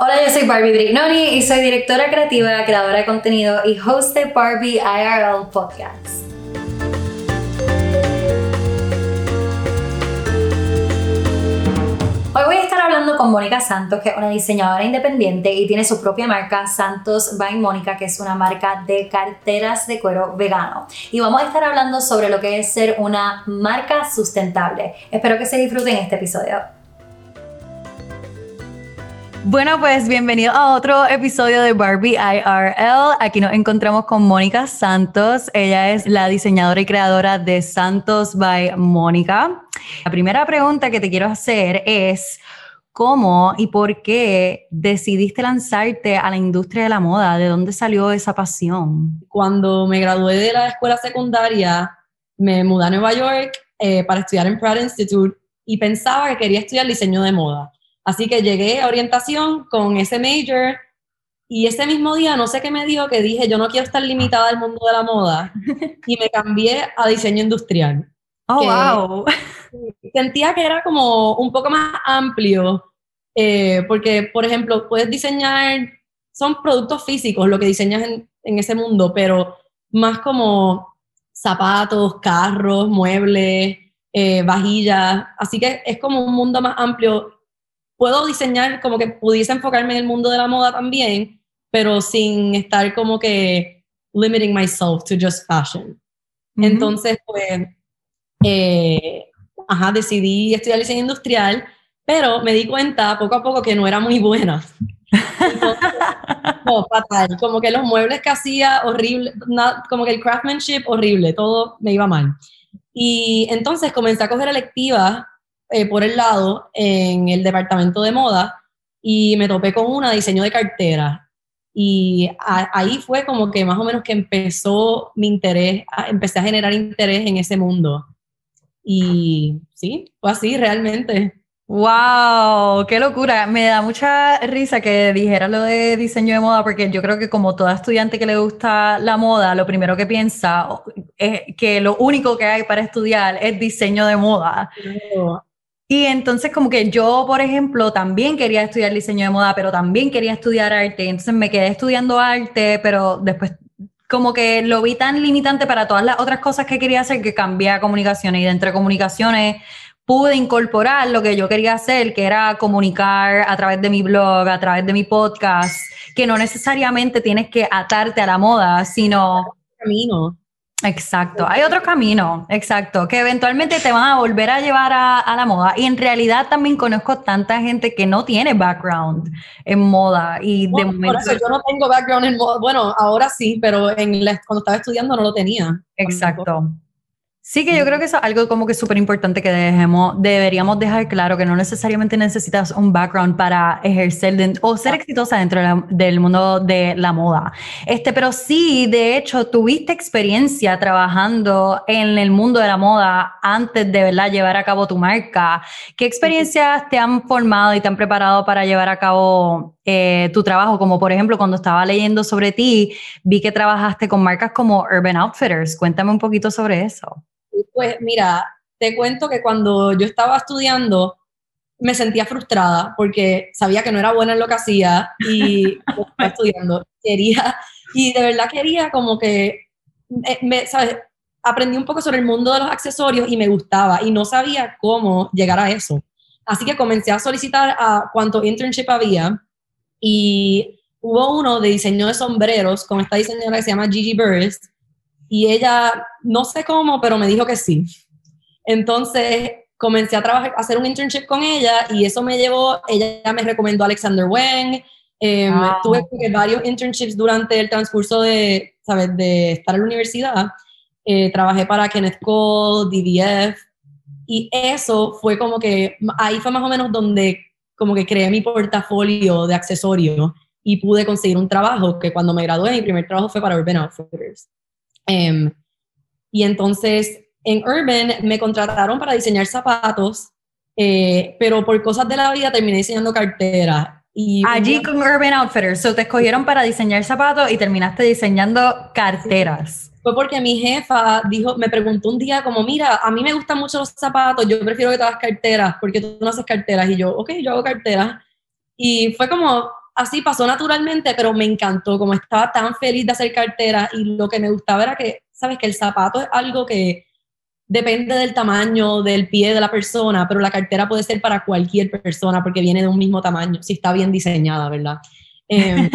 Hola, yo soy Barbie Brignoni y soy directora creativa, creadora de contenido y host de Barbie IRL Podcast. Hoy voy a estar hablando con Mónica Santos, que es una diseñadora independiente y tiene su propia marca Santos by Mónica, que es una marca de carteras de cuero vegano. Y vamos a estar hablando sobre lo que es ser una marca sustentable. Espero que se disfruten este episodio. Bueno, pues bienvenido a otro episodio de Barbie IRL. Aquí nos encontramos con Mónica Santos. Ella es la diseñadora y creadora de Santos by Mónica. La primera pregunta que te quiero hacer es, ¿cómo y por qué decidiste lanzarte a la industria de la moda? ¿De dónde salió esa pasión? Cuando me gradué de la escuela secundaria, me mudé a Nueva York eh, para estudiar en Pratt Institute y pensaba que quería estudiar diseño de moda Así que llegué a orientación con ese major y ese mismo día no sé qué me dijo que dije yo no quiero estar limitada al mundo de la moda y me cambié a diseño industrial. Oh, wow. Sentía que era como un poco más amplio eh, porque, por ejemplo, puedes diseñar, son productos físicos lo que diseñas en, ese mundo, pero más como zapatos, carros, muebles, eh, vajillas. Así que es como un mundo más amplio puedo diseñar como que pudiese enfocarme en el mundo de la moda también, pero sin estar como que limiting myself to just fashion. Entonces, pues, eh, ajá, decidí estudiar diseño industrial, pero me di cuenta poco a poco que no era muy buena. no, fatal. Como que los muebles que hacía, horrible, como que el craftsmanship, horrible, todo me iba mal. Y entonces comencé a coger electivas eh, por el lado en el departamento de moda y me topé con una diseño de cartera. Y ahí fue como que más o menos que empezó mi interés, empecé a generar interés en ese mundo. Y sí, fue así realmente. ¡Wow! ¡Qué locura! Me da mucha risa que dijera lo de diseño de moda, porque yo creo que como toda estudiante que le gusta la moda, lo primero que piensa es que lo único que hay para estudiar es diseño de moda. Y entonces como que yo, por ejemplo, también quería estudiar diseño de moda, pero también quería estudiar arte. Entonces me quedé estudiando arte, pero después como que lo vi tan limitante para todas las otras cosas que quería hacer que cambié a comunicaciones. Y de entre comunicaciones pude incorporar lo que yo quería hacer, que era comunicar a través de mi blog, a través de mi podcast, que no necesariamente tienes que atarte a la moda, sino... Camino. Exacto, hay otro camino, exacto, que eventualmente te van a volver a llevar a, la moda. Y en realidad también conozco tanta gente que no tiene background en moda y de momento... Por eso yo no tengo background en moda, bueno, ahora sí, pero en cuando estaba estudiando no lo tenía. Exacto. Sí, que yo creo que es algo como que súper importante que dejemos, deberíamos dejar claro que no necesariamente necesitas un background para ejercer o ser exitosa dentro del mundo de la moda. Este, pero sí, de hecho, tuviste experiencia trabajando en el mundo de la moda antes de ¿verdad? llevar a cabo tu marca. ¿Qué experiencias te han formado y te han preparado para llevar a cabo eh, tu trabajo? Como por ejemplo, cuando estaba leyendo sobre ti, vi que trabajaste con marcas como Urban Outfitters. Cuéntame un poquito sobre eso. Pues mira, te cuento que cuando yo estaba estudiando me sentía frustrada porque sabía que no era buena en lo que hacía y estaba estudiando. Quería, y de verdad quería como que, eh, me, ¿sabes? Aprendí un poco sobre el mundo de los accesorios y me gustaba y no sabía cómo llegar a eso. Así que comencé a solicitar a cuánto internship había y hubo uno de diseño de sombreros con esta diseñadora que se llama Gigi Burst y ella, no sé cómo, pero me dijo que sí. Entonces comencé a trabajar, a hacer un internship con ella y eso me llevó, ella me recomendó a Alexander Wang, eh, tuve varios internships durante el transcurso de, ¿sabes? de estar en la universidad. Eh, trabajé para Kenneth Cole, DDF, y eso fue como que, ahí fue más o menos donde como que creé mi portafolio de accesorios y pude conseguir un trabajo que cuando me gradué, mi primer trabajo fue para Urban Outfitters. Em, y entonces en Urban me contrataron para diseñar zapatos, eh, pero por cosas de la vida terminé diseñando carteras. Y Allí con Urban Outfitters, so te escogieron para diseñar zapatos y terminaste diseñando carteras. Fue porque mi jefa dijo, me preguntó un día como, mira, a mí me gustan mucho los zapatos, yo prefiero que te hagas carteras, porque tú no haces carteras. Y yo, ok, yo hago carteras. Y fue como, así pasó naturalmente, pero me encantó, como estaba tan feliz de hacer cartera y lo que me gustaba era que, sabes, que el zapato es algo que depende del tamaño del pie de la persona, pero la cartera puede ser para cualquier persona porque viene de un mismo tamaño, si está bien diseñada, ¿verdad? Em,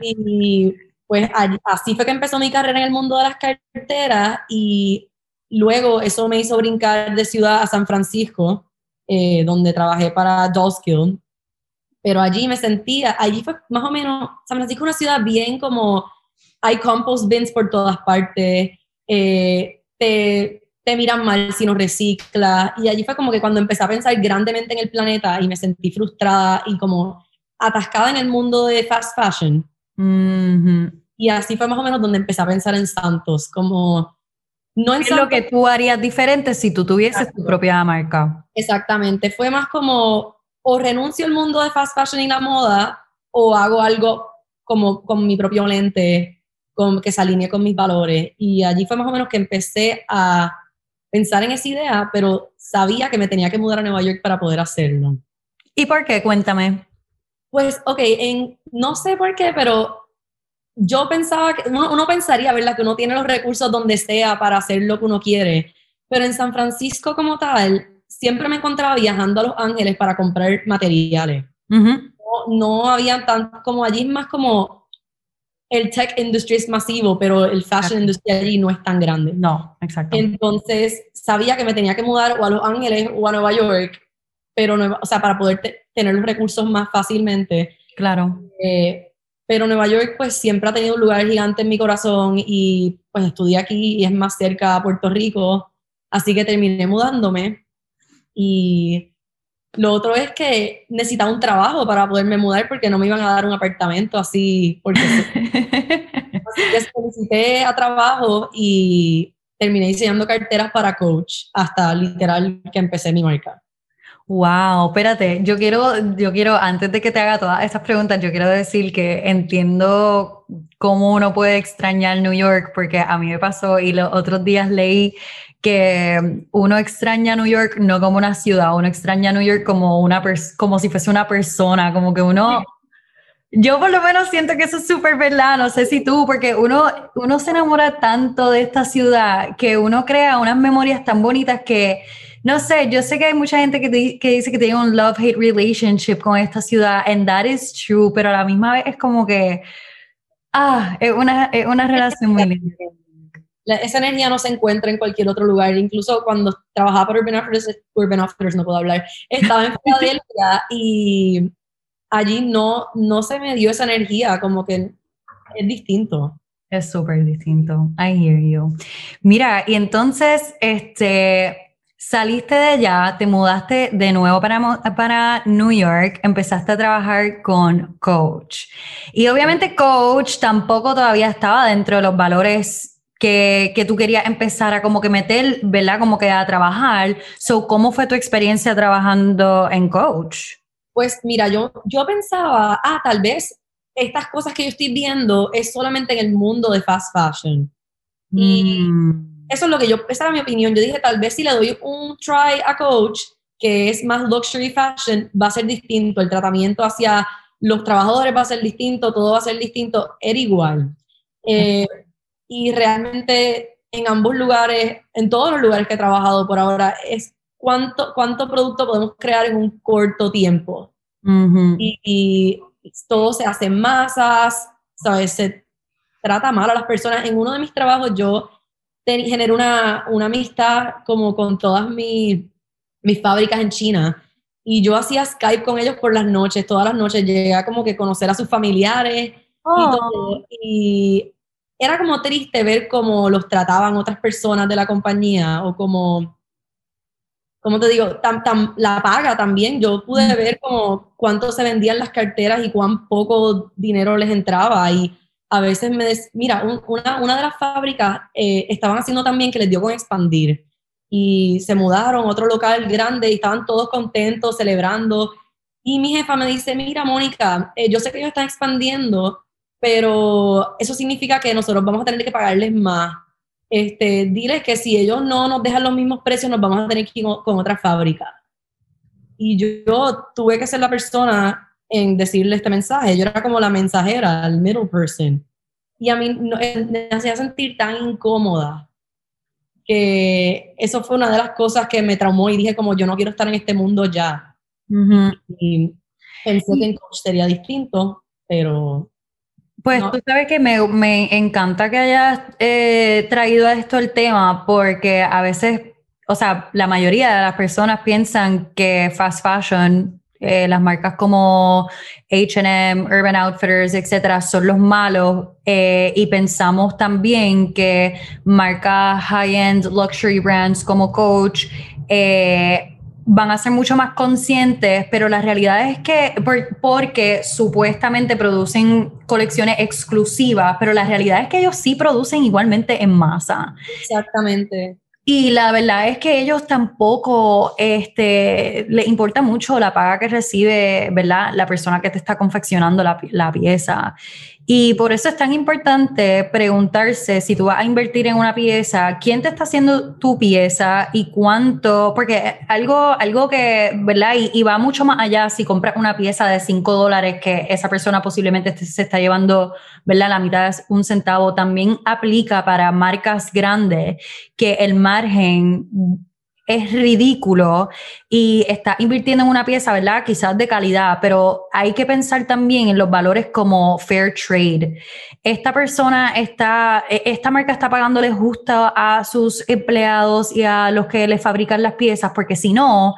y pues así fue que empezó mi carrera en el mundo de las carteras y luego eso me hizo brincar de ciudad a San Francisco, eh, donde trabajé para Dollskill. Pero allí me sentía, allí fue más o menos, San Francisco es una ciudad bien como, hay compost bins por todas partes, eh, te, te miran mal si no reciclas. Y allí fue como que cuando empecé a pensar grandemente en el planeta y me sentí frustrada y como atascada en el mundo de fast fashion. Y así fue más o menos donde empecé a pensar en Santos, como no en ¿Qué es lo que tú harías diferente si tú tuvieses tu propia marca? Exactamente, fue más como o renuncio al mundo de fast fashion y la moda o hago algo como con mi propio lente, con, que se alinee con mis valores. Y allí fue más o menos que empecé a pensar en esa idea, pero sabía que me tenía que mudar a Nueva York para poder hacerlo. ¿Y por qué? Cuéntame. Pues, ok, en, no sé por qué, pero yo pensaba que uno, pensaría, ¿verdad? Que uno tiene los recursos donde sea para hacer lo que uno quiere, pero en San Francisco como tal, siempre me encontraba viajando a Los Ángeles para comprar materiales. no, había tanto, como allí es más como el tech industry es masivo, pero el fashion industry allí no es tan grande. No, exacto. Entonces sabía que me tenía que mudar o a Los Ángeles o a Nueva York, pero, o sea, para poder tener los recursos más fácilmente. Claro. Eh, pero Nueva York pues siempre ha tenido un lugar gigante en mi corazón y pues estudié aquí y es más cerca a Puerto Rico, así que terminé mudándome y lo otro es que necesitaba un trabajo para poderme mudar porque no me iban a dar un apartamento así, porque así que solicité a trabajo y terminé diseñando carteras para coach hasta literal que empecé mi marca. Wow, espérate, yo quiero, yo quiero, antes de que te haga todas estas preguntas, yo quiero decir que entiendo cómo uno puede extrañar New York, porque a mí me pasó y los otros días leí que uno extraña New York no como una ciudad, uno extraña New York como, una como si fuese una persona, como que uno... Yo por lo menos siento que eso es súper verdad, no sé si tú, porque uno, uno se enamora tanto de esta ciudad que uno crea unas memorias tan bonitas que no sé, yo sé que hay mucha gente que, dice que tiene un love-hate relationship con esta ciudad, and that is true, pero a la misma vez es como que, ah, es una, es una relación muy linda. Esa energía no se encuentra en cualquier otro lugar. Incluso cuando trabajaba para Urban Outfitters, Urban Outfitters no puedo hablar, estaba en Filadelfia y allí no, no se me dio esa energía, como que es distinto. Es súper distinto. I hear you. Mira, y entonces, este, Saliste de allá, te mudaste de nuevo para, para New York, empezaste a trabajar con Coach. Y obviamente Coach tampoco todavía estaba dentro de los valores que, que, tú querías empezar a como que meter, ¿verdad? Como que a trabajar. So, ¿cómo fue tu experiencia trabajando en Coach? Pues mira, yo, yo pensaba, ah, tal vez estas cosas que yo estoy viendo es solamente en el mundo de fast fashion. Y mm eso es lo que yo, esa era mi opinión. Yo dije, tal vez si le doy un try a coach, que es más luxury fashion, va a ser distinto. El tratamiento hacia los trabajadores va a ser distinto, todo va a ser distinto. Era igual. Eh, y realmente en ambos lugares, en todos los lugares que he trabajado por ahora, es cuánto, cuánto producto podemos crear en un corto tiempo. y, y, todo se hace en masas, ¿sabes? Se trata mal a las personas. En uno de mis trabajos yo generé una, una, amistad como con todas mis, mis fábricas en China. Y yo hacía Skype con ellos por las noches, todas las noches. Llegué a como que conocer a sus familiares y oh. todo. Y era como triste ver cómo los trataban otras personas de la compañía o como, como te digo, tan, tan, la paga también. Yo pude ver como cuánto se vendían las carteras y cuán poco dinero les entraba. Y a veces me mira, una, una, de las fábricas eh, estaban haciendo también que les dio con expandir y se mudaron a otro local grande y estaban todos contentos, celebrando. Y mi jefa me dice, mira, Mónica, eh, yo sé que ellos están expandiendo, pero eso significa que nosotros vamos a tener que pagarles más. Este, diles que si ellos no nos dejan los mismos precios, nos vamos a tener que ir con, otra fábrica. Y yo, yo tuve que ser la persona en decirle este mensaje. Yo era como la mensajera, el middle person. Y a mí me hacía sentir tan incómoda que eso fue una de las cosas que me traumó y dije como yo no quiero estar en este mundo ya. Y pensé que en coach sería distinto, pero... Pues tú sabes que me, me encanta que hayas eh, traído a esto el tema porque a veces, o sea, la mayoría de las personas piensan que fast fashion eh, las marcas como HM, Urban Outfitters, etcétera, son los malos. Eh, y pensamos también que marcas high-end luxury brands como Coach eh, van a ser mucho más conscientes, pero la realidad es que, porque supuestamente producen colecciones exclusivas, pero la realidad es que ellos sí producen igualmente en masa. Exactamente. Y la verdad es que ellos tampoco este, les importa mucho la paga que recibe ¿verdad? la persona que te está confeccionando la, la pieza. Y por eso es tan importante preguntarse si tú vas a invertir en una pieza, quién te está haciendo tu pieza y cuánto, porque algo, algo que, ¿verdad? Y, va mucho más allá si compras una pieza de 5 dólares que esa persona posiblemente se está llevando, ¿verdad? La mitad es un centavo, también aplica para marcas grandes que el margen es ridículo y está invirtiendo en una pieza, ¿verdad? Quizás de calidad, pero hay que pensar también en los valores como fair trade. Esta persona está, e, esta marca está pagándole justo a sus empleados y a los que le fabrican las piezas, porque si no,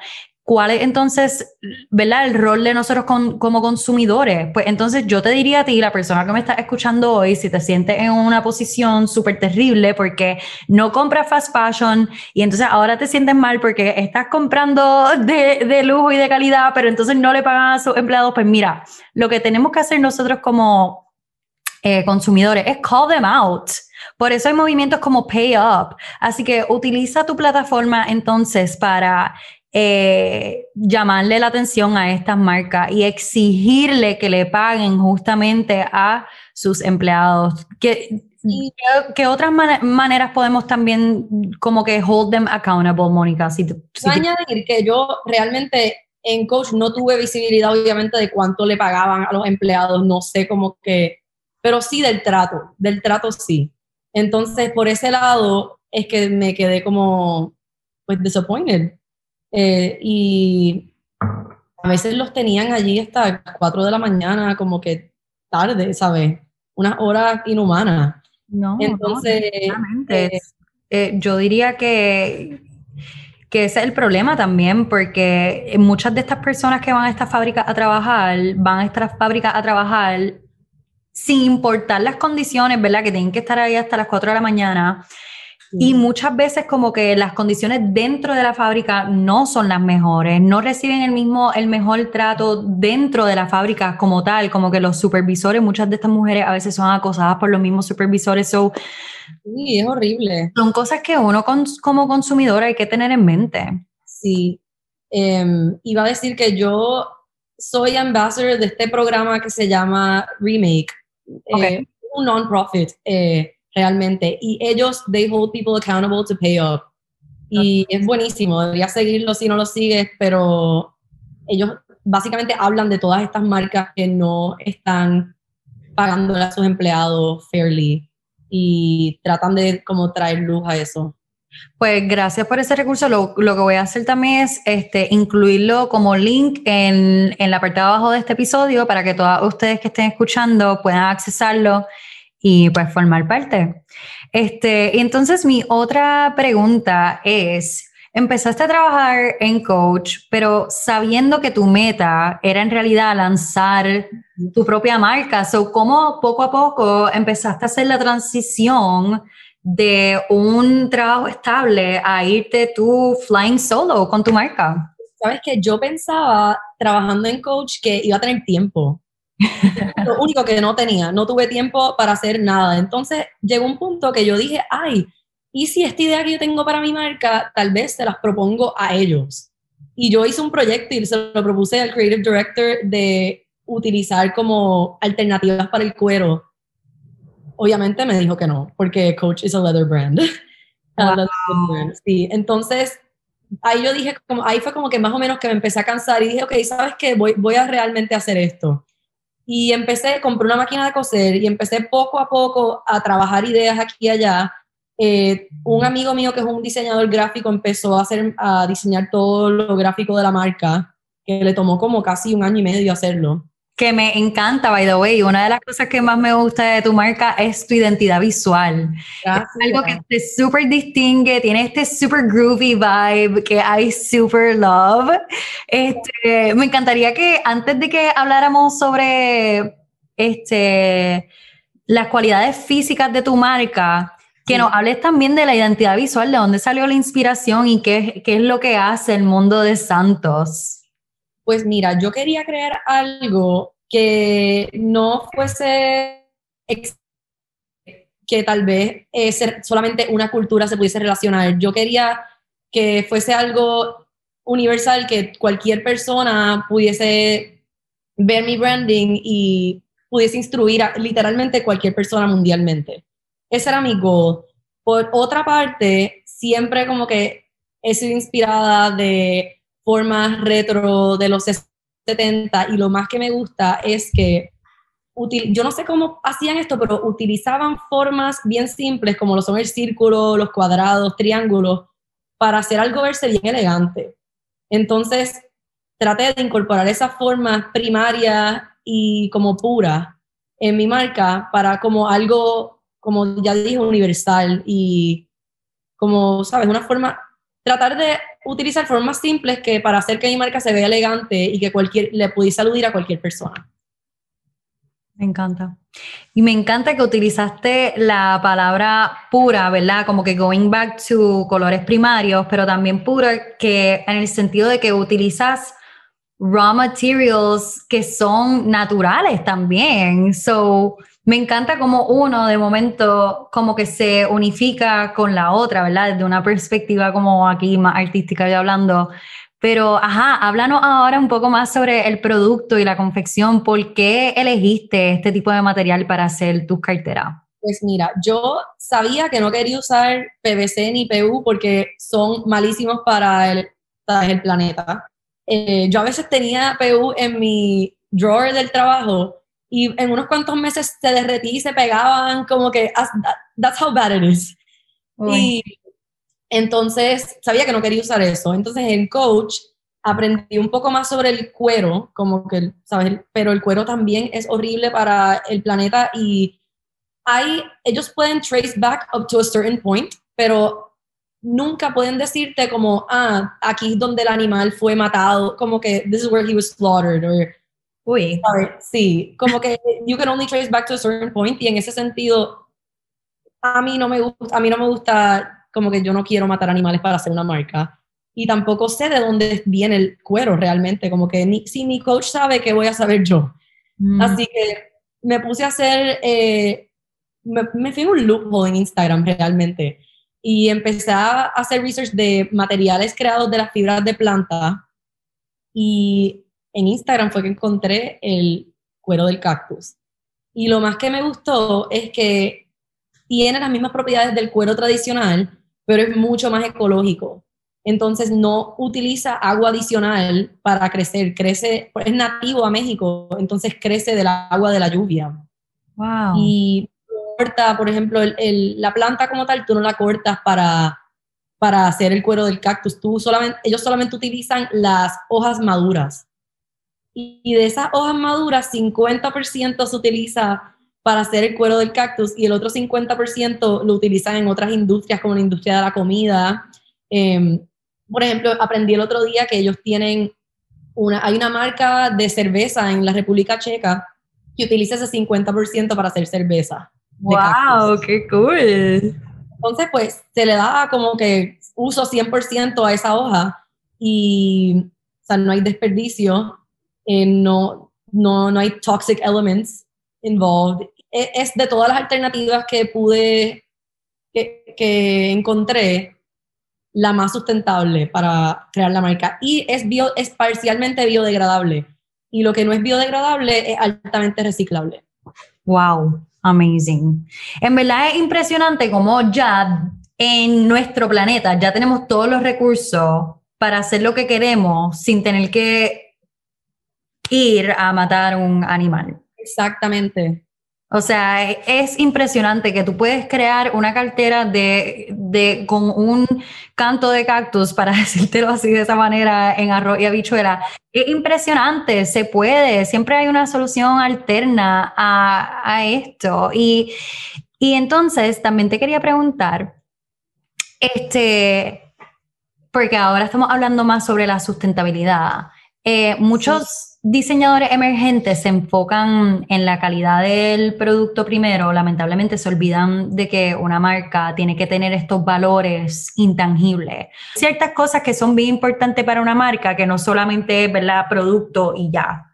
¿Cuál es entonces, verdad, el rol de nosotros como consumidores? Pues entonces yo te diría a ti, la persona que me está escuchando hoy, si te sientes en una posición súper terrible porque no compras fast fashion y entonces ahora te sientes mal porque estás comprando de, lujo y de calidad, pero entonces no le pagan a sus empleados, pues mira, lo que tenemos que hacer nosotros como eh, consumidores es call them out. Por eso hay movimientos como Pay Up. Así que utiliza tu plataforma entonces para eh, llamarle la atención a estas marcas y exigirle que le paguen justamente a sus empleados. ¿Qué, ¿qué otras maneras podemos también como que hold them accountable, Mónica? Si, añadir que yo realmente en Coach no tuve visibilidad obviamente de cuánto le pagaban a los empleados, no sé cómo que, pero sí del trato, del trato sí. Entonces, por ese lado es que me quedé como, pues, disappointed eh, y a veces los tenían allí hasta las 4 de la mañana, como que tarde, ¿sabes? Unas horas inhumanas. No, entonces. Eh, eh, yo diría que, que ese es el problema también, porque muchas de estas personas que van a esta fábrica a trabajar, van a esta fábrica a trabajar sin importar las condiciones, ¿verdad? Que tienen que estar ahí hasta las 4 de la mañana. Y muchas veces como que las condiciones dentro de la fábrica no son las mejores, no reciben el mismo, el mejor trato dentro de la fábrica como tal, como que los supervisores, muchas de estas mujeres a veces son acosadas por los mismos supervisores. So, sí, es horrible. Son cosas que uno como consumidor hay que tener en mente. Sí. Em, iba a decir que yo soy ambassador de este programa que se llama Remake, eh, un non-profit. Eh, realmente. Y ellos, they hold people accountable to pay up. Y es buenísimo, deberías seguirlo si no lo sigues, pero ellos básicamente hablan de todas estas marcas que no están pagando a sus empleados fairly y tratan de como traer luz a eso. Pues gracias por ese recurso. Lo, lo, que voy a hacer también es este, incluirlo como link en, en la parte de abajo de este episodio para que todos ustedes que estén escuchando puedan accesarlo y pues formar parte. Este, entonces mi otra pregunta es, empezaste a trabajar en coach, pero sabiendo que tu meta era en realidad lanzar tu propia marca, so, ¿cómo poco a poco empezaste a hacer la transición de un trabajo estable a irte tú flying solo con tu marca? Sabes que yo pensaba trabajando en coach que iba a tener tiempo, lo único que no tenía, no tuve tiempo para hacer nada. Entonces llegó un punto que yo dije, ay, ¿y si esta idea que yo tengo para mi marca, tal vez se las propongo a ellos? Y yo hice un proyecto y se lo propuse al creative director de utilizar como alternativas para el cuero. Obviamente me dijo que no, porque Coach is a leather brand. Sí, entonces ahí yo dije, como, ahí fue como que más o menos que me empecé a cansar y dije, ok, ¿sabes qué? Voy, voy a realmente hacer esto. Y empecé, compré una máquina de coser y empecé poco a poco a trabajar ideas aquí y allá. Eh, un amigo mío que es un diseñador gráfico empezó a, hacer, a diseñar todo lo gráfico de la marca, que le tomó como casi un año y medio hacerlo que me encanta, by the way. Una de las cosas que más me gusta de tu marca es tu identidad visual. Es algo que te súper distingue, tiene este super groovy vibe que I super love. Este, me encantaría que antes de que habláramos sobre este, las cualidades físicas de tu marca, que nos hables también de la identidad visual, de dónde salió la inspiración y qué, qué es lo que hace el mundo de Santos pues mira, yo quería crear algo que no fuese que tal vez eh, solamente una cultura se pudiese relacionar. Yo quería que fuese algo universal, que cualquier persona pudiese ver mi branding y pudiese instruir a literalmente cualquier persona mundialmente. Ese era mi goal. Por otra parte, siempre como que he sido inspirada de formas retro de los 70 y lo más que me gusta es que yo no sé cómo hacían esto, pero utilizaban formas bien simples como lo son el círculo, los cuadrados, triángulos, para hacer algo verse bien elegante. Entonces, traté de incorporar esas formas primarias y como puras en mi marca para como algo, como ya dije, universal y como, ¿sabes? Una forma, tratar de utilizar formas simples que para hacer que mi marca se vea elegante y que cualquier, le pudiese aludir a cualquier persona. Me encanta. Y me encanta que utilizaste la palabra pura, ¿verdad? Como que going back to colores primarios, pero también pura que en el sentido de que utilizas raw materials que son naturales también. So, me encanta como uno de momento como que se unifica con la otra, ¿verdad? Desde una perspectiva como aquí más artística yo hablando. Pero, ajá, háblanos ahora un poco más sobre el producto y la confección. ¿Por qué elegiste este tipo de material para hacer tus carteras? Pues mira, yo sabía que no quería usar PVC ni PU porque son malísimos para el, el planeta. Eh, yo a veces tenía PU en mi drawer del trabajo y en unos cuantos meses se derretí y se pegaban como que that's how bad it is. Y entonces sabía que no quería usar eso. Entonces en coach aprendí un poco más sobre el cuero, como que, ¿sabes? Pero el cuero también es horrible para el planeta y hay, ellos pueden trace back up to a certain point, pero nunca pueden decirte como, ah, aquí es donde el animal fue matado, como que this is where he was slaughtered, or Uy. Sí, como que you can only trace back to a certain point y en ese sentido a mí no me gusta, a mí no me gusta como que yo no quiero matar animales para hacer una marca y tampoco sé de dónde viene el cuero realmente, como que ni, si mi coach sabe, ¿qué voy a saber yo? Mm. Así que me puse a hacer, eh, me, me fui en un loophole en Instagram realmente y empecé a hacer research de materiales creados de las fibras de planta y en Instagram fue que encontré el cuero del cactus. Y lo más que me gustó es que tiene las mismas propiedades del cuero tradicional, pero es mucho más ecológico. Entonces no utiliza agua adicional para crecer, crece, es nativo a México, entonces crece del agua de la lluvia. Wow. Y corta, por ejemplo, la planta como tal, tú no la cortas para, para hacer el cuero del cactus, tú solamente, ellos solamente utilizan las hojas maduras y de esas hojas maduras, 50% se utiliza para hacer el cuero del cactus y el otro 50% lo utilizan en otras industrias como la industria de la comida. Em, por ejemplo, aprendí el otro día que ellos tienen una, hay una marca de cerveza en la República Checa que utiliza ese 50% para hacer cerveza. ¡Wow! ¡Qué cool! Entonces, pues, se le da como que uso 100% a esa hoja y, o sea, no hay desperdicio no, no, no hay toxic elements involved. E, es, de todas las alternativas que pude, que, que, encontré, la más sustentable para crear la marca. Y es, bio, es parcialmente biodegradable. Y lo que no es biodegradable es altamente reciclable. Wow, amazing. En verdad es impresionante como ya en nuestro planeta ya tenemos todos los recursos para hacer lo que queremos sin tener que ir a matar un animal. Exactamente. O sea, es impresionante que tú puedes crear una cartera de, de, con un canto de cactus, para decírtelo así de esa manera, en arroz y habichuela. Es impresionante, se puede, siempre hay una solución alterna a, a esto. Y, y entonces también te quería preguntar, este, porque ahora estamos hablando más sobre la sustentabilidad. Eh, muchos diseñadores emergentes se enfocan en la calidad del producto primero, lamentablemente se olvidan de que una marca tiene que tener estos valores intangibles. Ciertas cosas que son bien importantes para una marca, que no solamente es ¿verdad? producto y ya.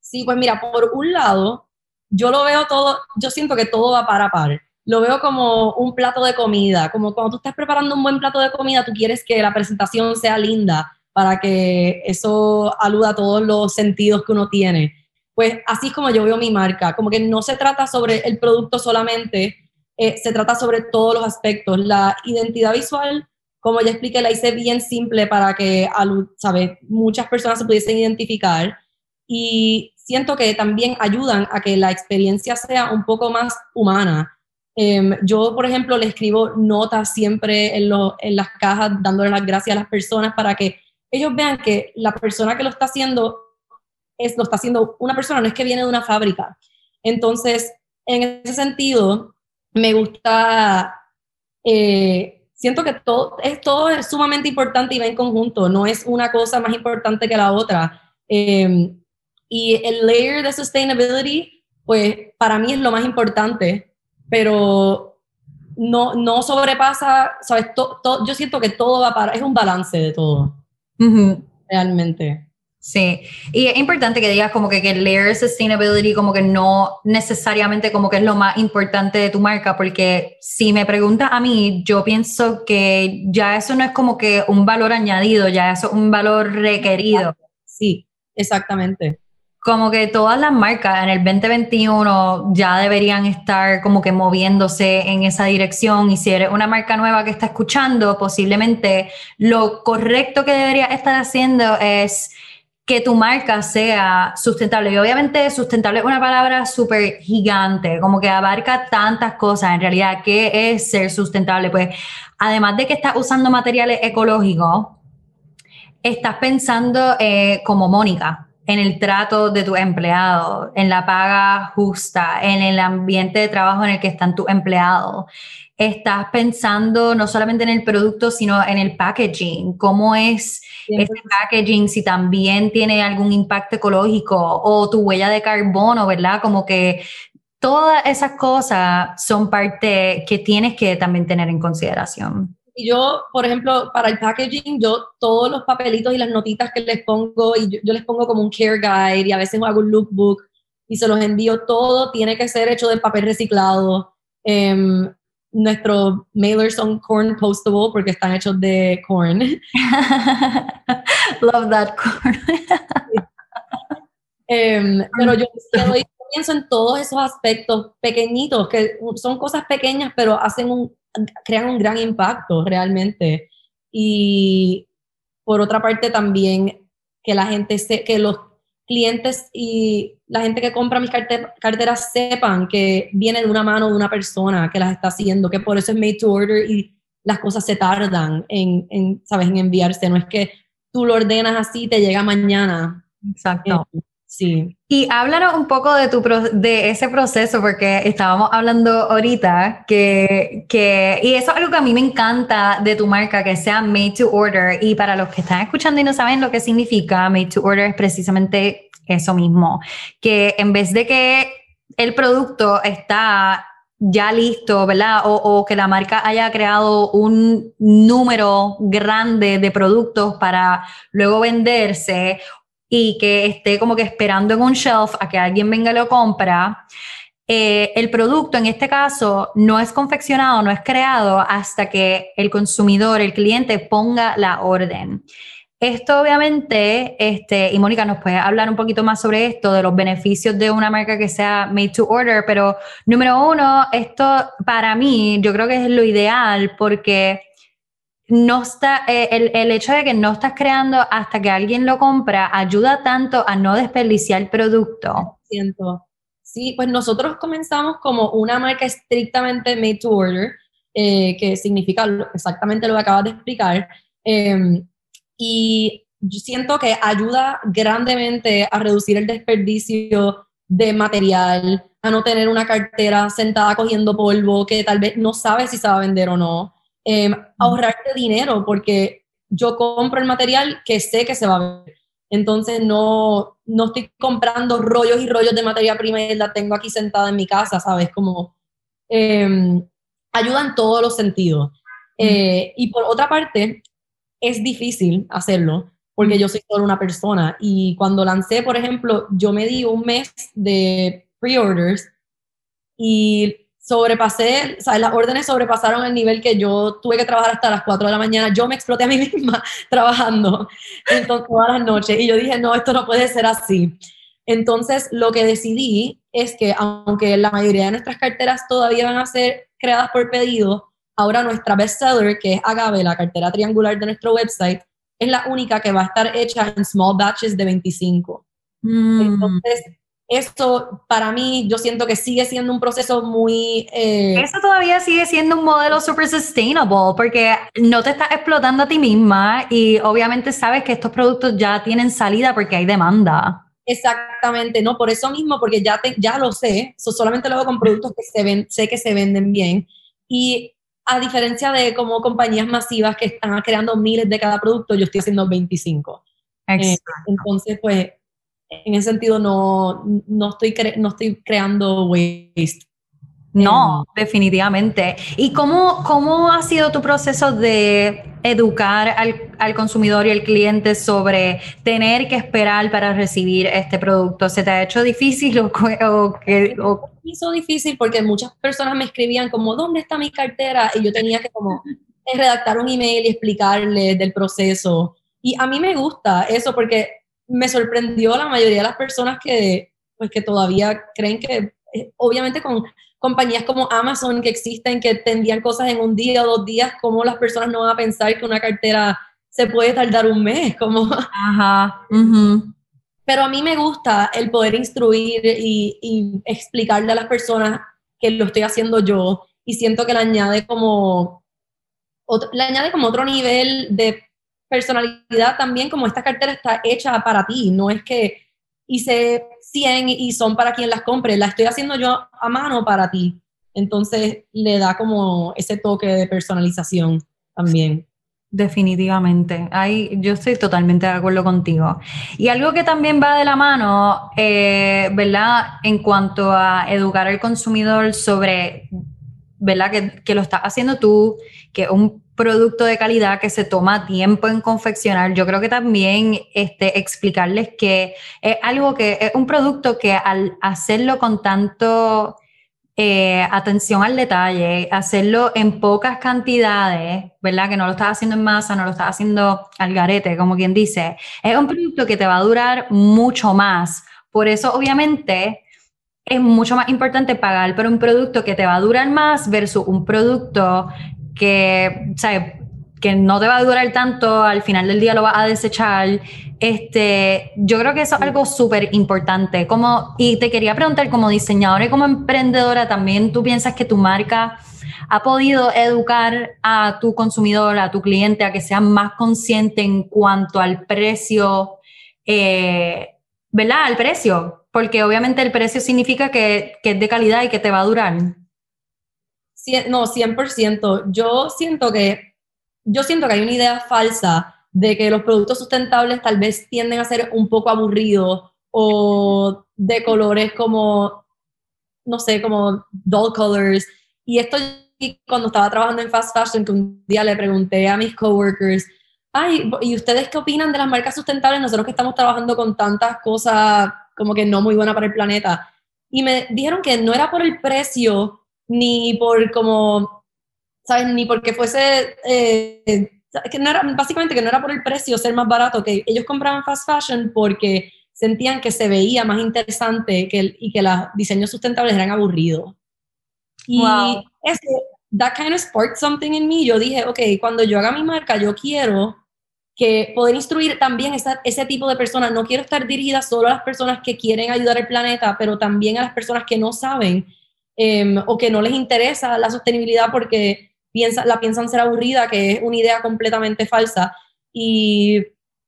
Sí, pues mira, por un lado, yo lo veo todo, yo siento que todo va para par lo veo como un plato de comida, como cuando tú estás preparando un buen plato de comida, tú quieres que la presentación sea linda para que eso aluda a todos los sentidos que uno tiene. Pues así es como yo veo mi marca, como que no se trata sobre el producto solamente, eh, se trata sobre todos los aspectos. La identidad visual, como ya expliqué, la hice bien simple para que, ¿sabes? Muchas personas se pudiesen identificar y siento que también ayudan a que la experiencia sea un poco más humana Em, yo, por ejemplo, le escribo notas siempre en, en las cajas dándole las gracias a las personas para que ellos vean que la persona que lo está haciendo es, lo está haciendo una persona, no es que viene de una fábrica. Entonces, en ese sentido, me gusta, eh, siento que todo es, todo es sumamente importante y va en conjunto, no es una cosa más importante que la otra. Em, y el layer de sustainability, pues para mí es lo más importante pero no, no sobrepasa, ¿sabes? yo siento que todo va para, es un balance de todo, realmente. Sí, y es importante que digas como que, que el layer sustainability como que no necesariamente como que es lo más importante de tu marca, porque si me preguntas a mí, yo pienso que ya eso no es como que un valor añadido, ya eso es un valor requerido. Sí, exactamente como que todas las marcas en el 2021 ya deberían estar como que moviéndose en esa dirección y si eres una marca nueva que está escuchando, posiblemente lo correcto que debería estar haciendo es que tu marca sea sustentable. Y obviamente sustentable es una palabra súper gigante, como que abarca tantas cosas. En realidad, ¿qué es ser sustentable? Pues además de que estás usando materiales ecológicos, estás pensando eh, como Mónica, en el trato de tu empleado, en la paga justa, en el ambiente de trabajo en el que están tus empleados. Estás pensando no solamente en el producto, sino en el packaging. ¿Cómo es ese packaging? Si también tiene algún impacto ecológico o tu huella de carbono, ¿verdad? Como que todas esas cosas son parte que tienes que también tener en consideración. Y yo, por ejemplo, para el packaging, yo todos los papelitos y las notitas que les pongo, y yo, les pongo como un care guide y a veces hago un lookbook y se los envío, todo tiene que ser hecho de papel reciclado. Um, nuestros mailers son corn postable porque están hechos de corn. Love that corn. Em, pero yo, yo pienso en todos esos aspectos pequeñitos, que son cosas pequeñas, pero hacen un, crean un gran impacto realmente. Y por otra parte también que la gente, se, que los clientes y la gente que compra mis carteras sepan que viene de una mano de una persona que las está haciendo, que por eso es made to order y las cosas se tardan en, en ¿sabes? En enviarse. No es que tú lo ordenas así y te llega mañana. Exacto. Eh, Sí. Y háblanos un poco de, tu de ese proceso, porque estábamos hablando ahorita que, que, y eso es algo que a mí me encanta de tu marca, que sea made to order. Y para los que están escuchando y no saben lo que significa, made to order es precisamente eso mismo, que en vez de que el producto está ya listo, ¿verdad? O, que la marca haya creado un número grande de productos para luego venderse y que esté como que esperando en un shelf a que alguien venga y lo compra, eh, el producto en este caso no es confeccionado, no es creado hasta que el consumidor, el cliente ponga la orden. Esto obviamente, este, y Mónica nos puede hablar un poquito más sobre esto, de los beneficios de una marca que sea made to order, pero número uno, esto para mí yo creo que es lo ideal porque no está, eh, el, el, hecho de que no estás creando hasta que alguien lo compra ayuda tanto a no desperdiciar el producto. Siento. Sí, pues nosotros comenzamos como una marca estrictamente made to order, eh, que significa exactamente lo que acabas de explicar. Em, y yo siento que ayuda grandemente a reducir el desperdicio de material, a no tener una cartera sentada cogiendo polvo que tal vez no sabe si se va a vender o no. Eh, ahorrarte dinero porque yo compro el material que sé que se va a ver. Entonces no, no estoy comprando rollos y rollos de materia prima y la tengo aquí sentada en mi casa, ¿sabes? Como eh, ayuda en todos los sentidos. Eh, y por otra parte, es difícil hacerlo porque yo soy solo una persona. Y cuando lancé, por ejemplo, yo me di un mes de pre-orders y sobrepasé, o sea, las órdenes sobrepasaron el nivel que yo tuve que trabajar hasta las 4 de la mañana. Yo me exploté a mí misma trabajando entonces, todas las noches y yo dije, no, esto no puede ser así. Entonces, lo que decidí es que, aunque la mayoría de nuestras carteras todavía van a ser creadas por pedido, ahora nuestra bestseller, que es Agave, la cartera triangular de nuestro website, es la única que va a estar hecha en small batches de 25. Mm. Entonces, esto para mí yo siento que sigue siendo un proceso muy... Eh, Eso todavía sigue siendo un modelo super sustainable porque no te estás explotando a ti misma y obviamente sabes que estos productos ya tienen salida porque hay demanda. Exactamente, no, por eso mismo, porque ya, te, ya lo sé, solamente lo hago con productos que se ven, sé que se venden bien. Y a diferencia de como compañías masivas que están creando miles de cada producto, yo estoy haciendo 25. Eh, entonces, pues, en ese sentido no, no, estoy, no estoy creando waste. No, definitivamente. ¿Y cómo, cómo ha sido tu proceso de educar al, al, consumidor y al cliente sobre tener que esperar para recibir este producto? ¿Se te ha hecho difícil o, o, o hizo difícil porque muchas personas me escribían como, ¿dónde está mi cartera? Y yo tenía que como redactar un email y explicarle del proceso. Y a mí me gusta eso porque me sorprendió la mayoría de las personas que, pues, que todavía creen que, eh, obviamente con compañías como Amazon que existen, que tendían cosas en un día o dos días, ¿cómo las personas no van a pensar que una cartera se puede tardar un mes? Como... Ajá. Pero a mí me gusta el poder instruir y, explicarle a las personas que lo estoy haciendo yo y siento que le añade como otro, le añade como otro nivel de personalidad también como esta cartera está hecha para ti, no es que hice 100 y son para quien las compre, la estoy haciendo yo a mano para ti. Entonces le da como ese toque de personalización también. Definitivamente, ahí yo estoy totalmente de acuerdo contigo. Y algo que también va de la mano, eh, ¿verdad? En cuanto a educar al consumidor sobre, ¿verdad? Que, que lo estás haciendo tú, que un producto de calidad que se toma tiempo en confeccionar. Yo creo que también este, explicarles que es algo que es un producto que al hacerlo con tanto eh, atención al detalle, hacerlo en pocas cantidades, ¿verdad? Que no lo estás haciendo en masa, no lo estás haciendo al garete, como quien dice. Es un producto que te va a durar mucho más. Por eso, obviamente, es mucho más importante pagar por un producto que te va a durar más versus un producto que, ¿sabes? que no te va a durar tanto, al final del día lo vas a desechar. Este, yo creo que eso es algo súper importante. Como, y te quería preguntar, como diseñadora y como emprendedora, ¿también tú piensas que tu marca ha podido educar a tu consumidor, a tu cliente, a que sea más consciente en cuanto al precio, eh, ¿verdad? Al precio, porque obviamente el precio significa que, que es de calidad y que te va a durar. No, 100%. Yo siento que yo siento que hay una idea falsa de que los productos sustentables tal vez tienden a ser un poco aburridos o de colores como, no sé, como dull colors. Y esto cuando estaba trabajando en fast fashion, que un día le pregunté a mis coworkers, ay, ¿y ustedes qué opinan de las marcas sustentables? Nosotros que estamos trabajando con tantas cosas como que no muy buenas para el planeta. Y me dijeron que no era por el precio ni por como ¿sabes? Ni porque fuese, eh, que no era, básicamente que no era por el precio ser más barato, que ellos compraban fast fashion porque sentían que se veía más interesante que y que los diseños sustentables eran aburridos. Y eso that kind of sparked something in me. Yo dije, ok, cuando yo haga mi marca, yo quiero que poder instruir también esa, ese tipo de personas. No quiero estar dirigida solo a las personas que quieren ayudar al planeta, pero también a las personas que no saben em, o que no les interesa la sostenibilidad porque piensa, la piensan ser aburrida, que es una idea completamente falsa. Y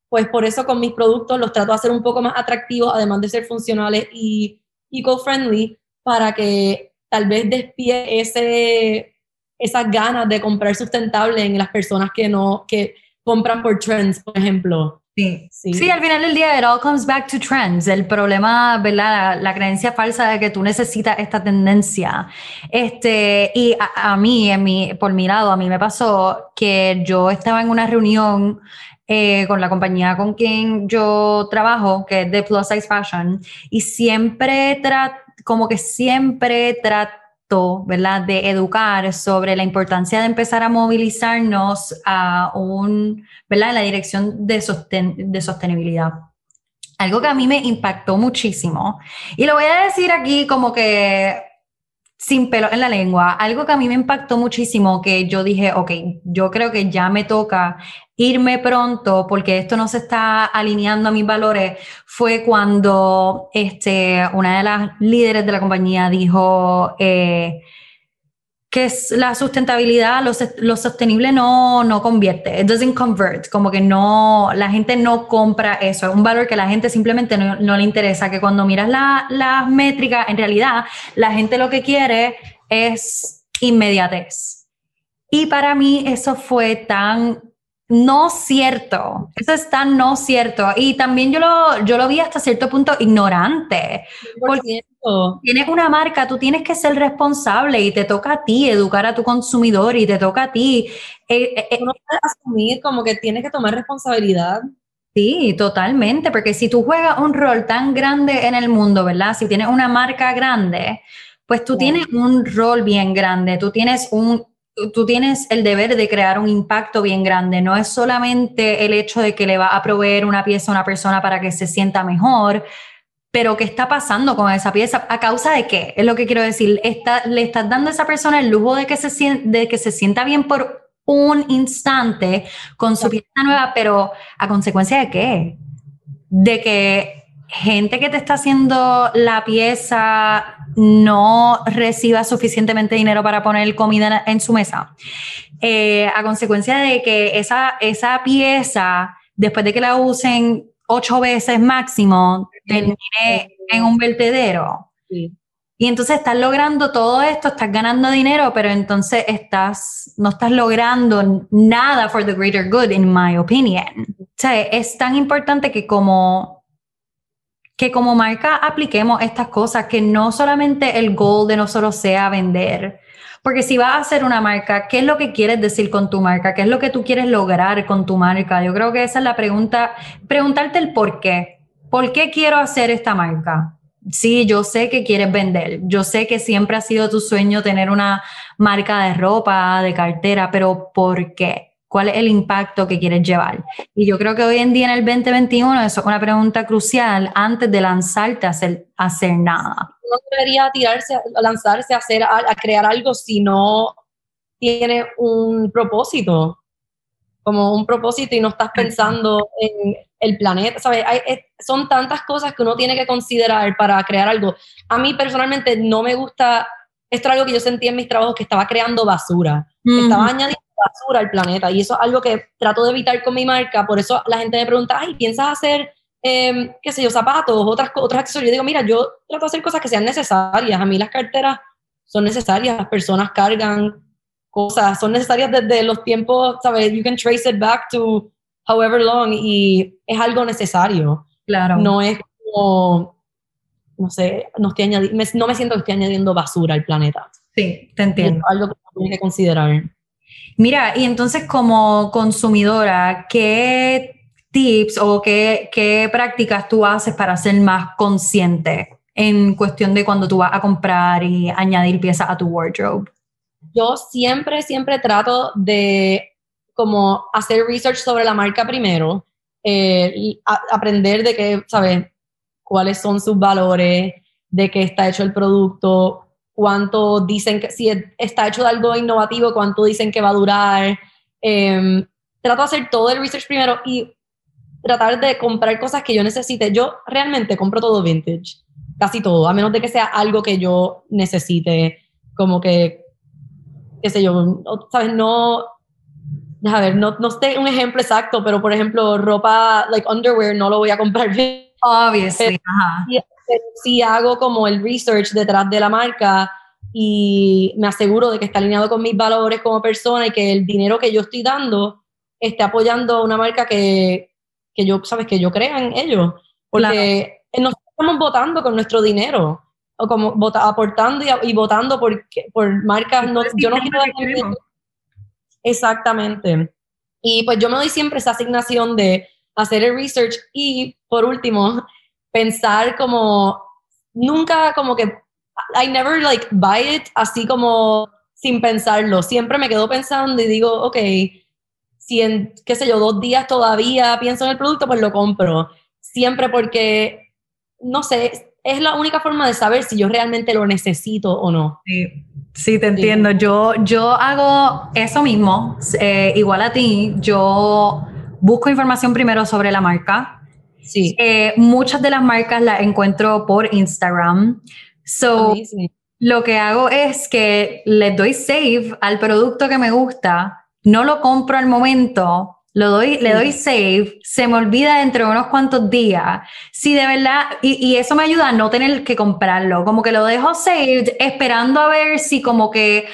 pues por eso con mis productos los trato de hacer un poco más atractivos, además de ser funcionales y eco-friendly, para que tal vez despie ese, esas ganas de comprar sustentable en las personas que no, que compran por trends, por ejemplo. Sí. sí. al final del día, it all comes back to trends. El problema, ¿verdad? La, creencia falsa de que tú necesitas esta tendencia. Este, y a, mí, en mi, por mi lado, a mí me pasó que yo estaba en una reunión eh, con la compañía con quien yo trabajo, que es de Plus Size Fashion, y siempre como que siempre trato, de educar sobre la importancia de empezar a movilizarnos a un, en la dirección de sostenibilidad. Algo que a mí me impactó muchísimo, y lo voy a decir aquí como que sin pelo en la lengua, algo que a mí me impactó muchísimo, que yo dije, ok, yo creo que ya me toca irme pronto porque esto no se está alineando a mis valores fue cuando este, una de las líderes de la compañía dijo eh, que es la sustentabilidad, lo, sostenible no, no convierte, it doesn't convert, como que no, la gente no compra eso, es un valor que la gente simplemente no, no le interesa, que cuando miras las métricas, en realidad la gente lo que quiere es inmediatez. Y para mí eso fue tan no cierto. Eso es tan no cierto. Y también yo lo, yo lo vi hasta cierto punto ignorante. Porque tienes una marca, tú tienes que ser responsable y te toca a ti educar a tu consumidor y te toca a ti. Eh, eh, no puedes asumir como que tienes que tomar responsabilidad. Sí, totalmente, porque si tú juegas un rol tan grande en el mundo, ¿verdad? Si tienes una marca grande, pues tú tienes un rol bien grande, tú tienes un tú tienes el deber de crear un impacto bien grande. No es solamente el hecho de que le va a proveer una pieza a una persona para que se sienta mejor, pero ¿qué está pasando con esa pieza? ¿A causa de qué? Es lo que quiero decir. Está, le estás dando a esa persona el lujo de que, se de que se sienta bien por un instante con su pieza nueva, pero ¿a consecuencia de qué? De que gente que te está haciendo la pieza no reciba suficientemente dinero para poner comida en su mesa. Eh, a consecuencia de que esa, esa pieza, después de que la usen ocho veces máximo, termine en un vertedero. Y entonces estás logrando todo esto, estás ganando dinero, pero entonces estás, no estás logrando nada for the greater good, in my opinion. O sea, es tan importante que como que como marca apliquemos estas cosas, que no solamente el goal de nosotros sea vender, porque si vas a hacer una marca, ¿qué es lo que quieres decir con tu marca? ¿Qué es lo que tú quieres lograr con tu marca? Yo creo que esa es la pregunta, preguntarte el por qué. ¿Por qué quiero hacer esta marca? Sí, yo sé que quieres vender, yo sé que siempre ha sido tu sueño tener una marca de ropa, de cartera, pero ¿por qué? Cuál es el impacto que quieres llevar. Y yo creo que hoy en día en el 2021 eso es una pregunta crucial antes de lanzarte a hacer, hacer nada. No debería tirarse, lanzarse a, hacer, a, crear algo si no tiene un propósito, como un propósito y no estás pensando en el planeta, ¿sabes? son tantas cosas que uno tiene que considerar para crear algo. A mí personalmente no me gusta, esto es algo que yo sentí en mis trabajos, que estaba creando basura, estaba añadiendo basura al planeta. Y eso es algo que trato de evitar con mi marca. Por eso la gente me pregunta, ay, ¿piensas hacer, eh, qué sé yo, zapatos, otras, otros accesorios? Yo digo, mira, yo trato de hacer cosas que sean necesarias. A mí las carteras son necesarias, las personas cargan cosas, son necesarias desde los tiempos, ¿sabes? You can trace it back to however long y es algo necesario. Claro. No es como, no sé, no, estoy me, no me siento que estoy añadiendo basura al planeta. Sí, te entiendo. Es algo que tiene que considerar. Mira, y entonces como consumidora, ¿qué tips o qué, qué prácticas tú haces para ser más consciente en cuestión de cuando tú vas a comprar y añadir piezas a tu wardrobe? Yo siempre, siempre trato de como hacer research sobre la marca primero, eh, aprender de qué, ¿sabes? Cuáles son sus valores, de qué está hecho el producto, cuánto dicen que, si está hecho de algo innovativo, cuánto dicen que va a durar. Em, trato de hacer todo el research primero y tratar de comprar cosas que yo necesite. Yo realmente compro todo vintage, casi todo, a menos de que sea algo que yo necesite, como que, qué sé yo, ¿sabes? No, a ver, no, no sé un ejemplo exacto, pero por ejemplo, ropa, like underwear, no lo voy a comprar. Obviously, Si, hago como el research detrás de la marca y me aseguro de que está alineado con mis valores como persona y que el dinero que yo estoy dando esté apoyando a una marca que, que yo, sabes, que yo crea en ellos. Porque nos estamos votando con nuestro dinero, o como vota, aportando y, votando por, por marcas. No, yo no quiero Exactamente. Y pues yo me doy siempre esa asignación de hacer el research y, por último, pensar como, nunca como que, I never like buy it así como sin pensarlo. Siempre me quedo pensando y digo, ok, si en, qué sé yo, dos días todavía pienso en el producto, pues lo compro. Siempre porque, no sé, es la única forma de saber si yo realmente lo necesito o no. Sí, sí te entiendo. Yo, yo hago eso mismo, eh, igual a ti, yo busco información primero sobre la marca. Sí. Eh, muchas de las marcas las encuentro por Instagram. So, lo que hago es que les doy save al producto que me gusta no lo compro al momento, lo doy, le doy save, se me olvida dentro de unos cuantos días. Si de verdad, y, eso me ayuda a no tener que comprarlo, como que lo dejo saved esperando a ver si como que,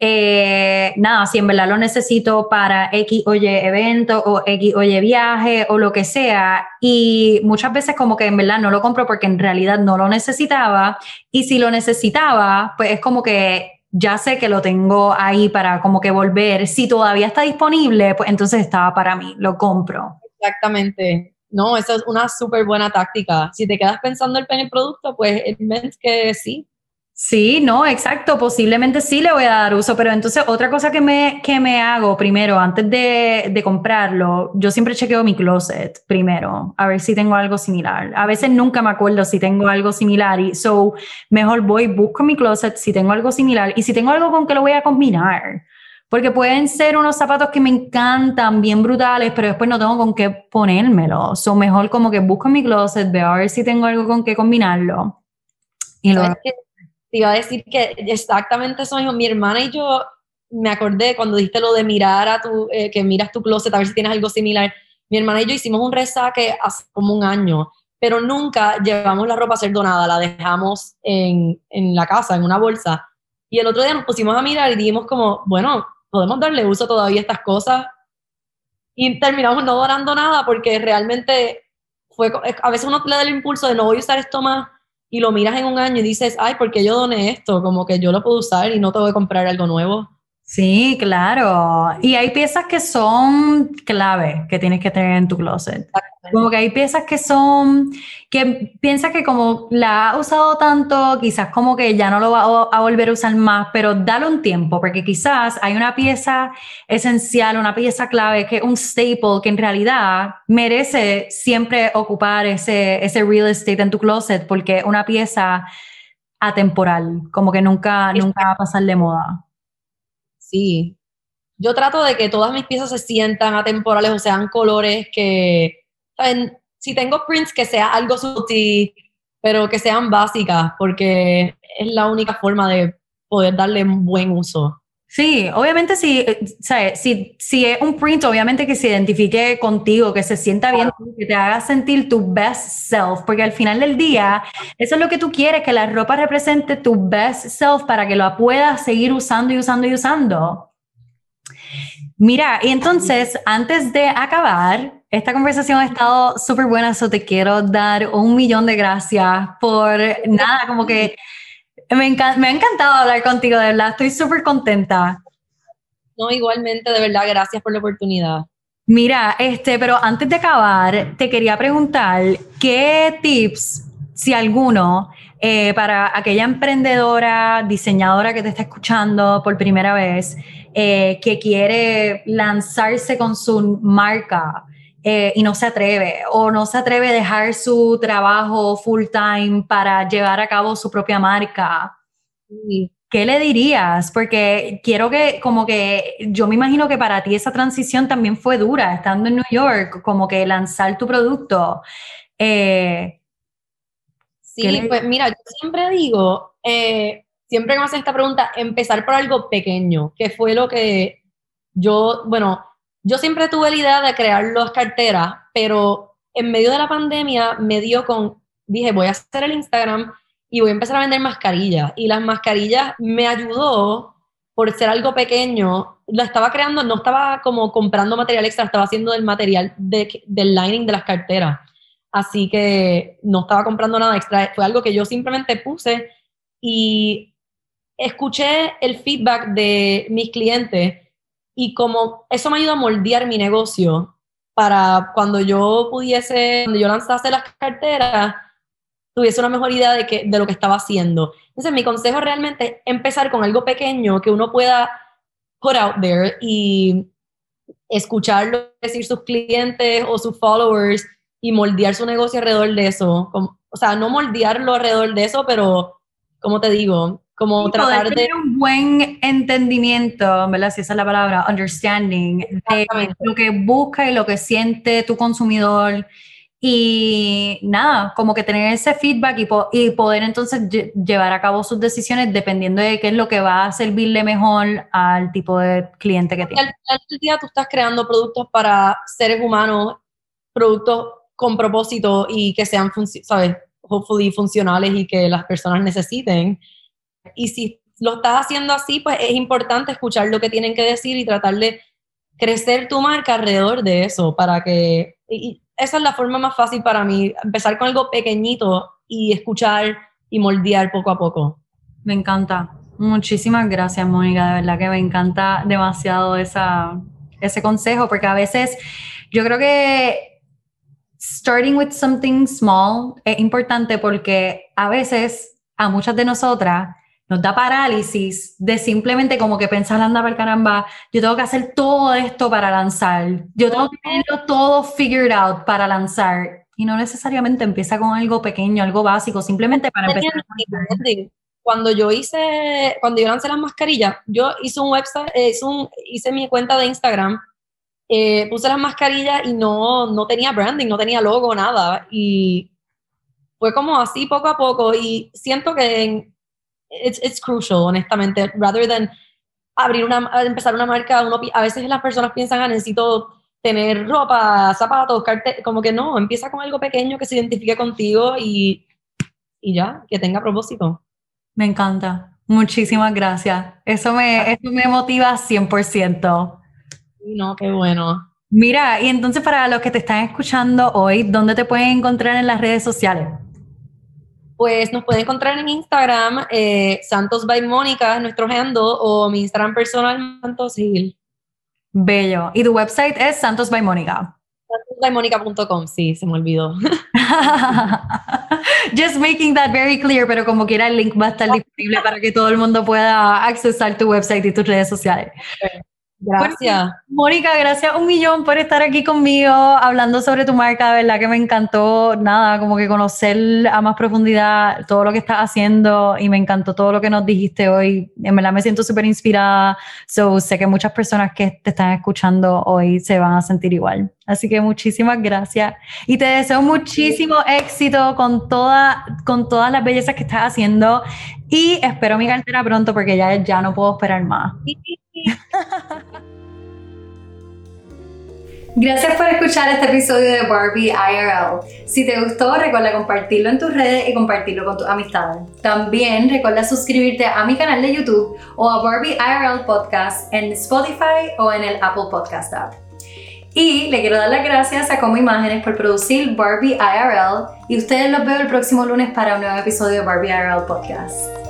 eh, nada, si en verdad lo necesito para X o Y evento o X o Y viaje o lo que sea. Y muchas veces como que en verdad no lo compro porque en realidad no lo necesitaba. Y si lo necesitaba, pues es como que ya sé que lo tengo ahí para como que volver. Si todavía está disponible, pues entonces estaba para mí, lo compro. Exactamente. No, esa es una súper buena táctica. Si te quedas pensando en el producto, pues es que sí, Sí, no, exacto, posiblemente sí le voy a dar uso, pero entonces otra cosa que me, que me hago primero, antes de, de, comprarlo, yo siempre chequeo mi closet primero, a ver si tengo algo similar. A veces nunca me acuerdo si tengo algo similar y so mejor voy, busco mi closet si tengo algo similar y si tengo algo con que lo voy a combinar. Porque pueden ser unos zapatos que me encantan, bien brutales, pero después no tengo con qué ponérmelo. So mejor como que busco mi closet, veo a ver si tengo algo con qué combinarlo. Y luego iba a decir que exactamente eso mismo. Mi hermana y yo me acordé cuando dijiste lo de mirar a tu, eh, que miras tu closet a ver si tienes algo similar. Mi hermana y yo hicimos un resaque hace como un año, pero nunca llevamos la ropa a ser donada, la dejamos en, en la casa, en una bolsa. Y el otro día nos pusimos a mirar y dijimos como, bueno, podemos darle uso todavía a estas cosas. Y terminamos no donando nada porque realmente fue, a veces uno le da el impulso de no voy a usar esto más y lo miras en un año y dices, ay, ¿por qué yo doné esto? Como que yo lo puedo usar y no tengo que comprar algo nuevo. Sí, claro. Y hay piezas que son clave que tienes que tener en tu closet. Como que hay piezas que son, que piensas que como la ha usado tanto, quizás como que ya no lo va a volver a usar más, pero dale un tiempo, porque quizás hay una pieza esencial, una pieza clave, que es un staple, que en realidad merece siempre ocupar ese, ese real estate en tu closet, porque es una pieza atemporal, como que nunca, nunca va a pasar de moda. Sí. Yo trato de que todas mis piezas se sientan atemporales o sean colores que, si tengo prints que sea algo sutil, pero que sean básicas, porque es la única forma de poder darle un buen uso. Sí, obviamente si, eh, si, si es un print, obviamente que se identifique contigo, que se sienta bien, que te haga sentir tu best self, porque al final del día, eso es lo que tú quieres, que la ropa represente tu best self para que lo puedas seguir usando y usando y usando. Mira, y entonces, antes de acabar, esta conversación ha estado súper buena, so te quiero dar un millón de gracias por nada, como que me, me ha encantado hablar contigo, de verdad, estoy súper contenta. No, igualmente, de verdad, gracias por la oportunidad. Mira, este, pero antes de acabar, te quería preguntar, ¿qué tips, si alguno, eh, para aquella emprendedora, diseñadora que te está escuchando por primera vez, eh, que quiere lanzarse con su marca, eh, y no se atreve o no se atreve a dejar su trabajo full time para llevar a cabo su propia marca. ¿qué le dirías? Porque quiero que, como que, yo me imagino que para ti esa transición también fue dura, estando en New York, como que lanzar tu producto. Eh, sí, pues mira, yo siempre digo, eh, siempre que me hacen esta pregunta, empezar por algo pequeño, que fue lo que yo, bueno, yo siempre tuve la idea de crear las carteras, pero en medio de la pandemia me dio con, dije, voy a hacer el Instagram y voy a empezar a vender mascarillas. Y las mascarillas me ayudó por ser algo pequeño. Lo estaba creando, no estaba como comprando material extra, estaba haciendo del material de, del lining de las carteras. Así que no estaba comprando nada extra. Fue algo que yo simplemente puse y escuché el feedback de mis clientes y como eso me ayudó a moldear mi negocio para cuando yo pudiese, cuando yo lanzase las carteras, tuviese una mejor idea de, que, de lo que estaba haciendo. Entonces, mi consejo realmente es empezar con algo pequeño que uno pueda put out there y escucharlo decir sus clientes o sus followers y moldear su negocio alrededor de eso. o sea, no moldearlo alrededor de eso, pero, como te digo, como tratar de tener un buen entendimiento, ¿verdad? Si esa es la palabra, understanding de lo que busca y lo que siente tu consumidor y nada, como que tener ese feedback y, y poder entonces llevar a cabo sus decisiones dependiendo de qué es lo que va a servirle mejor al tipo de cliente que tiene. Al final del día tú estás creando productos para seres humanos, productos con propósito y que sean, ¿sabes? Hopefully funcionales y que las personas necesiten. Y si lo estás haciendo así, pues es importante escuchar lo que tienen que decir y tratar de crecer tu marca alrededor de eso para que esa es la forma más fácil para mí, empezar con algo pequeñito y escuchar y moldear poco a poco. Me encanta. Muchísimas gracias, Mónica. De verdad que me encanta demasiado esa, ese consejo, porque a veces yo creo que starting with something small es importante porque a veces a muchas de nosotras nos da parálisis de simplemente como que pensar, anda para caramba, yo tengo que hacer todo esto para lanzar, yo tengo que tenerlo todo figured out para lanzar. Y no necesariamente empieza con algo pequeño, algo básico, simplemente para empezar. Cuando yo hice, cuando yo lancé las mascarillas, yo hice un website, eh, hice, un, hice mi cuenta de Instagram, eh, puse las mascarillas y no, no tenía branding, no tenía logo, nada. Y fue como así poco a poco. Y siento que en, it's, it's crucial, honestamente, rather than abrir una, empezar una marca, uno, a veces las personas piensan, ah, necesito tener ropa, zapatos, cartel, como que no, empieza con algo pequeño que se identifique contigo y, y ya, que tenga propósito. Me encanta. Muchísimas gracias. Eso me, eso me motiva 100%. No, qué bueno. Mira, y entonces para los que te están escuchando hoy, ¿dónde te pueden encontrar en las redes sociales? Pues nos pueden encontrar en Instagram, eh, Santos by Mónica, nuestro handle, o mi Instagram personal, Santos Gil. Bello. ¿Y tu website es Santos by Mónica? sí, se me olvidó. Just making that very clear, pero como quiera el link va a estar disponible para que todo el mundo pueda accesar tu website y tus redes sociales. Gracias. Mónica, gracias un millón por estar aquí conmigo hablando sobre tu marca. De verdad que me encantó, nada, como que conocer a más profundidad todo lo que estás haciendo y me encantó todo lo que nos dijiste hoy. En verdad me siento súper inspirada. So, sé que muchas personas que te están escuchando hoy se van a sentir igual. Así que muchísimas gracias y te deseo muchísimo éxito con, toda, con todas las bellezas que estás haciendo y espero mi cartera pronto porque ya, ya no puedo esperar más. Gracias por escuchar este episodio de Barbie IRL. Si te gustó, recuerda compartirlo en tus redes y compartirlo con tus amistades. También recuerda suscribirte a mi canal de YouTube o a Barbie IRL Podcast en Spotify o en el Apple Podcast app. Y le quiero dar las gracias a Como Imágenes por producir Barbie IRL y ustedes los veo el próximo lunes para un nuevo episodio de Barbie IRL Podcast.